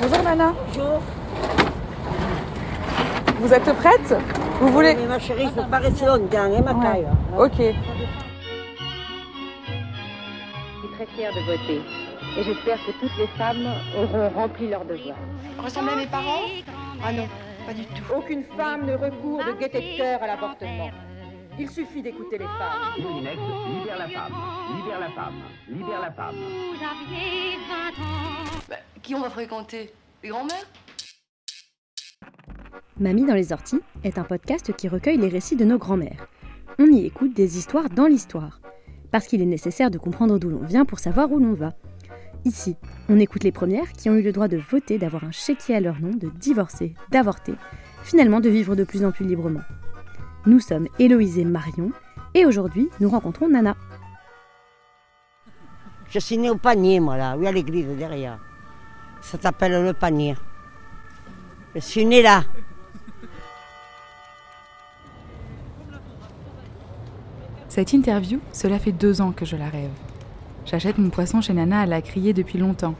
Bonjour Nana. Bonjour. Vous êtes prête? Vous voulez Mais ma chérie, il ne faut pas rester longtemps, hein, ma Ouais. taille. Ok. Je suis très fière de voter. Et j'espère que toutes les femmes auront rempli leur devoir. Ressemblez à mes parents? Ah non, pas du tout. Aucune femme ne recourt de gaieté de cœur à l'avortement. Il suffit d'écouter les femmes. Moulinex libère la femme, libère la femme, libère la femme. Bah, qui on va fréquenter? Les grands-mères? Mamie dans les orties est un podcast qui recueille les récits de nos grands-mères. On y écoute des histoires dans l'histoire, parce qu'il est nécessaire de comprendre d'où l'on vient pour savoir où l'on va. Ici, on écoute les premières qui ont eu le droit de voter, d'avoir un chéquier à leur nom, de divorcer, d'avorter, finalement de vivre de plus en plus librement. Nous sommes Héloïse et Marion, et aujourd'hui, nous rencontrons Nana. Je suis née au panier, moi, là, oui, à l'église, derrière. Ça s'appelle le panier. Je suis née là. Cette interview, cela fait deux ans que je la rêve. J'achète mon poisson chez Nana à la crier depuis longtemps.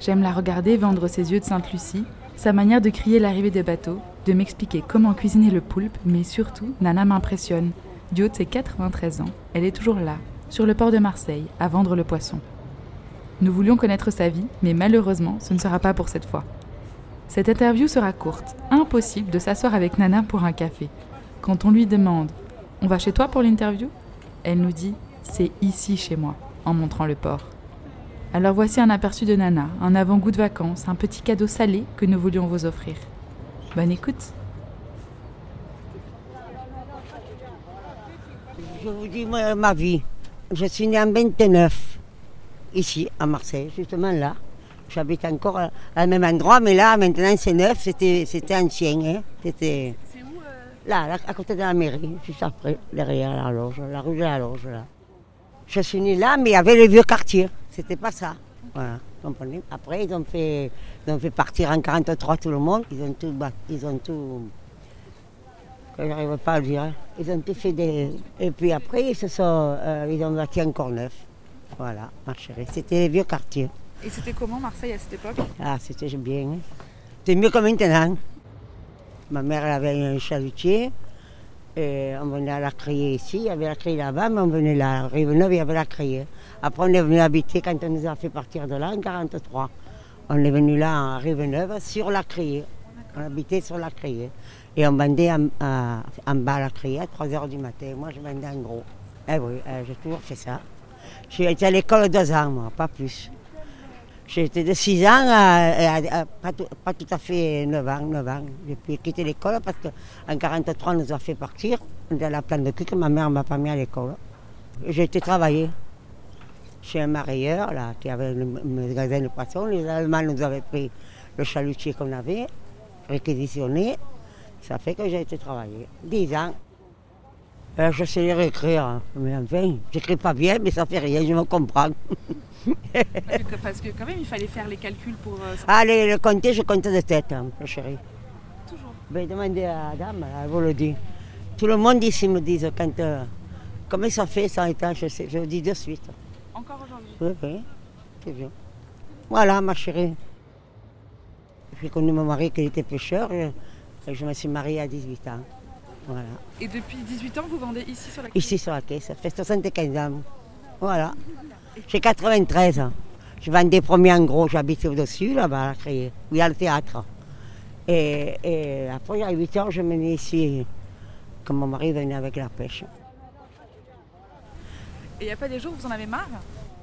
J'aime la regarder vendre ses yeux de Sainte-Lucie, sa manière de crier l'arrivée des bateaux, de m'expliquer comment cuisiner le poulpe, mais surtout, Nana m'impressionne. Du haut de ses 93 ans, elle est toujours là, sur le port de Marseille, à vendre le poisson. Nous voulions connaître sa vie, mais malheureusement, ce ne sera pas pour cette fois. Cette interview sera courte, impossible de s'asseoir avec Nana pour un café. Quand on lui demande On va chez toi pour l'interview? Elle nous dit C'est ici chez moi, en montrant le port. Alors voici un aperçu de Nana, un avant-goût de vacances, un petit cadeau salé que nous voulions vous offrir. Bonne écoute Je vous dis moi, ma vie. Je suis née en 29, ici, à Marseille, justement là. J'habite encore à- à même endroit, mais là, maintenant, c'est neuf, c'était c'était ancien. Hein. C'était là, là, à côté de la mairie, juste après, derrière la loge, la rue de la loge, là. Je suis née là, mais il y avait le vieux quartier. C'était pas ça. Voilà, vous comprenez Après, ils ont, fait, ils ont fait partir en 43 tout le monde. Ils ont tout... Ils ont tout je n'arrive pas à le dire. hein. Ils ont tout fait des... Et puis après, ils, se sont, euh, ils ont bâti encore neuf. Voilà, ma chérie. C'était les vieux quartiers. Et c'était comment Marseille à cette époque? Ah, c'était bien. C'était mieux que maintenant. Ma mère elle avait un chalutier. Et on venait à la crier ici, il y avait la criée là-bas, mais on venait là. À Rive-Neuve, il y avait la criée. Après, on est venu habiter quand on nous a fait partir de là en 43. On est venu là à Rive-Neuve sur la criée. On habitait sur la criée. Et on vendait en, bas à la criée à 3 h du matin. Moi, je vendais en gros. Eh oui, euh, j'ai toujours fait ça. J'ai été à l'école deux ans, moi, pas plus. Été de 6 ans à, pas, tout, à fait 9 ans, 9 ans. J'ai pu quitter l'école parce qu'en 43, on nous a fait partir. À la plante de cul que ma mère ne m'a pas mis à l'école. J'ai été travailler chez un marailleur là, qui avait le magasin de poissons. Les Allemands nous avaient pris le chalutier qu'on avait, réquisitionné. Ça fait que j'ai été travailler. 10 ans. Euh, je sais lire et écrire, hein. mais enfin, j'écris pas bien, mais ça fait rien, je me comprends. Parce que quand même, il fallait faire les calculs pour. euh, Allez, le compter, je compte de tête, hein, ma chérie. Toujours. Ben, demandez à la dame, elle vous le dit. Tout le monde ici me dit quand. euh, comment ça fait 100 étages je, sais, je le dis de suite. Encore aujourd'hui. Oui, oui, c'est bien. Voilà, ma chérie. J'ai connu mon mari qui était pêcheur et je me suis mariée à 18 ans. Voilà. Et depuis 18 ans, vous vendez ici sur la Ici sur la caisse, ça fait 75 ans. Voilà. J'ai 93 ans. Je vendais premier en gros, j'habitais au-dessus, là-bas, à la Criée, où il y a le théâtre. Et, et après, à 8 heures, je venais ici, comme mon mari venait avec la pêche. Et il n'y a pas des jours où vous en avez marre?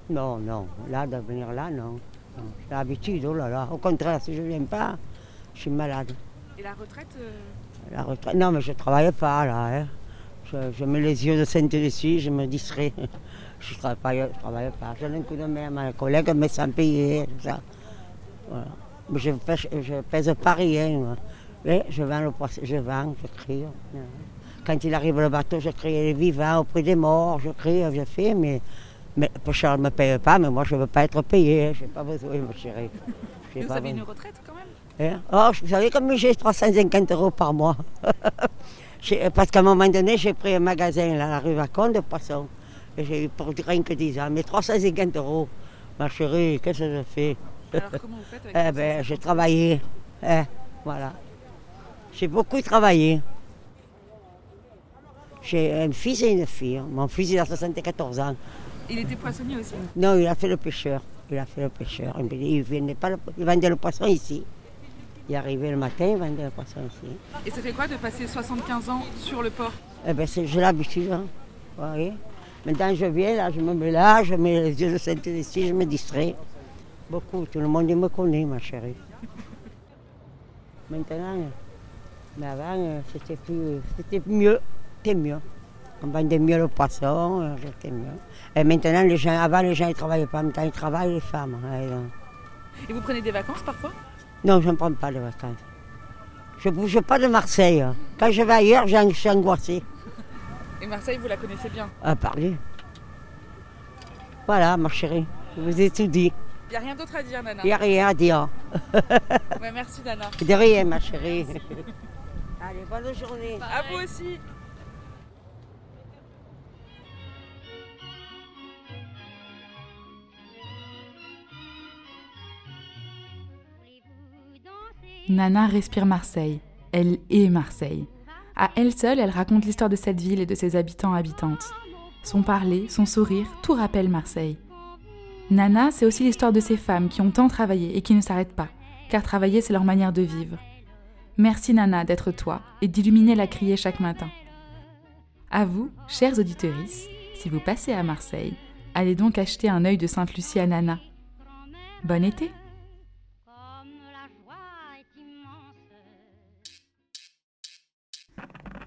Non, non, là, de venir là, non. non. J'ai l'habitude, oh là là. Au contraire, si je ne viens pas, je suis malade. Et la retraite euh, Non, mais je ne travaille pas, là. hein. Je, mets les yeux de sainte dessus, je me distrais. Je ne travaille, je travaille pas. Donne un coup de main à ma collègue, mais sans payer, ça. Mais je je pèse pas rien. moi. Mais je vends je vends, je crie. Quand il arrive le bateau, je crie les vivants au prix des morts, je crie, je fais, mais, mais ne me paye pas, mais moi je ne veux pas être payé, je n'ai pas besoin, ma chérie. Vous pas avez une retraite quand même Hein? Oh, vous savez comme j'ai 350 euros par mois. Parce qu'à un moment donné, j'ai pris un magasin là, à la rue Vacon de poissons. Et j'ai eu pour rien que 10 ans. Mais 350 euros. Ma chérie, qu'est-ce que je fais? Alors comment vous faites avec Eh ben, j'ai travaillé. Eh, voilà. J'ai beaucoup travaillé. J'ai un fils et une fille. Mon fils, il a 74 ans. Il était poissonnier aussi Non, il a fait le pêcheur. Il a fait le pêcheur. Il, venait pas le- il vendait le poisson ici. Il arrivait le matin, il vendait le poisson ici. Et ça fait quoi de passer 75 ans sur le port? Eh ben, c'est- j'ai l'habitude. Hein. Vous voyez? Maintenant, je viens, là, je me mets là, je mets les yeux de synthèse ici, je me distrais. Beaucoup, tout le monde me connaît, ma chérie. Maintenant, mais avant, euh, c'était plus, c'était mieux, On vendait mieux le poisson, euh, c'était mieux. Et maintenant, les gens, avant, les gens ne travaillaient pas, maintenant, ils travaillent, les femmes. hein, et, euh, Et vous prenez des vacances parfois? Non, je ne prends pas de vacances. Je ne bouge pas de Marseille. hein. Quand je vais ailleurs, je suis angoissée. Et Marseille, vous la connaissez bien? À parler. Voilà, ma chérie, je vous ai tout dit. Il n'y a rien d'autre à dire, Nana. Il n'y a rien à dire. Ouais, merci, Nana. De rien, ma chérie. Allez, bonne journée. À vous aussi. Nana respire Marseille. Elle est Marseille. À elle seule, elle raconte l'histoire de cette ville et de ses habitants habitantes. Son parler, son sourire, tout rappelle Marseille. Nana, c'est aussi l'histoire de ces femmes qui ont tant travaillé et qui ne s'arrêtent pas, car travailler, c'est leur manière de vivre. Merci Nana d'être toi et d'illuminer la criée chaque matin. À vous, chers auditeurs, si vous passez à Marseille, allez donc acheter un œil de Sainte-Lucie à Nana. Bon été!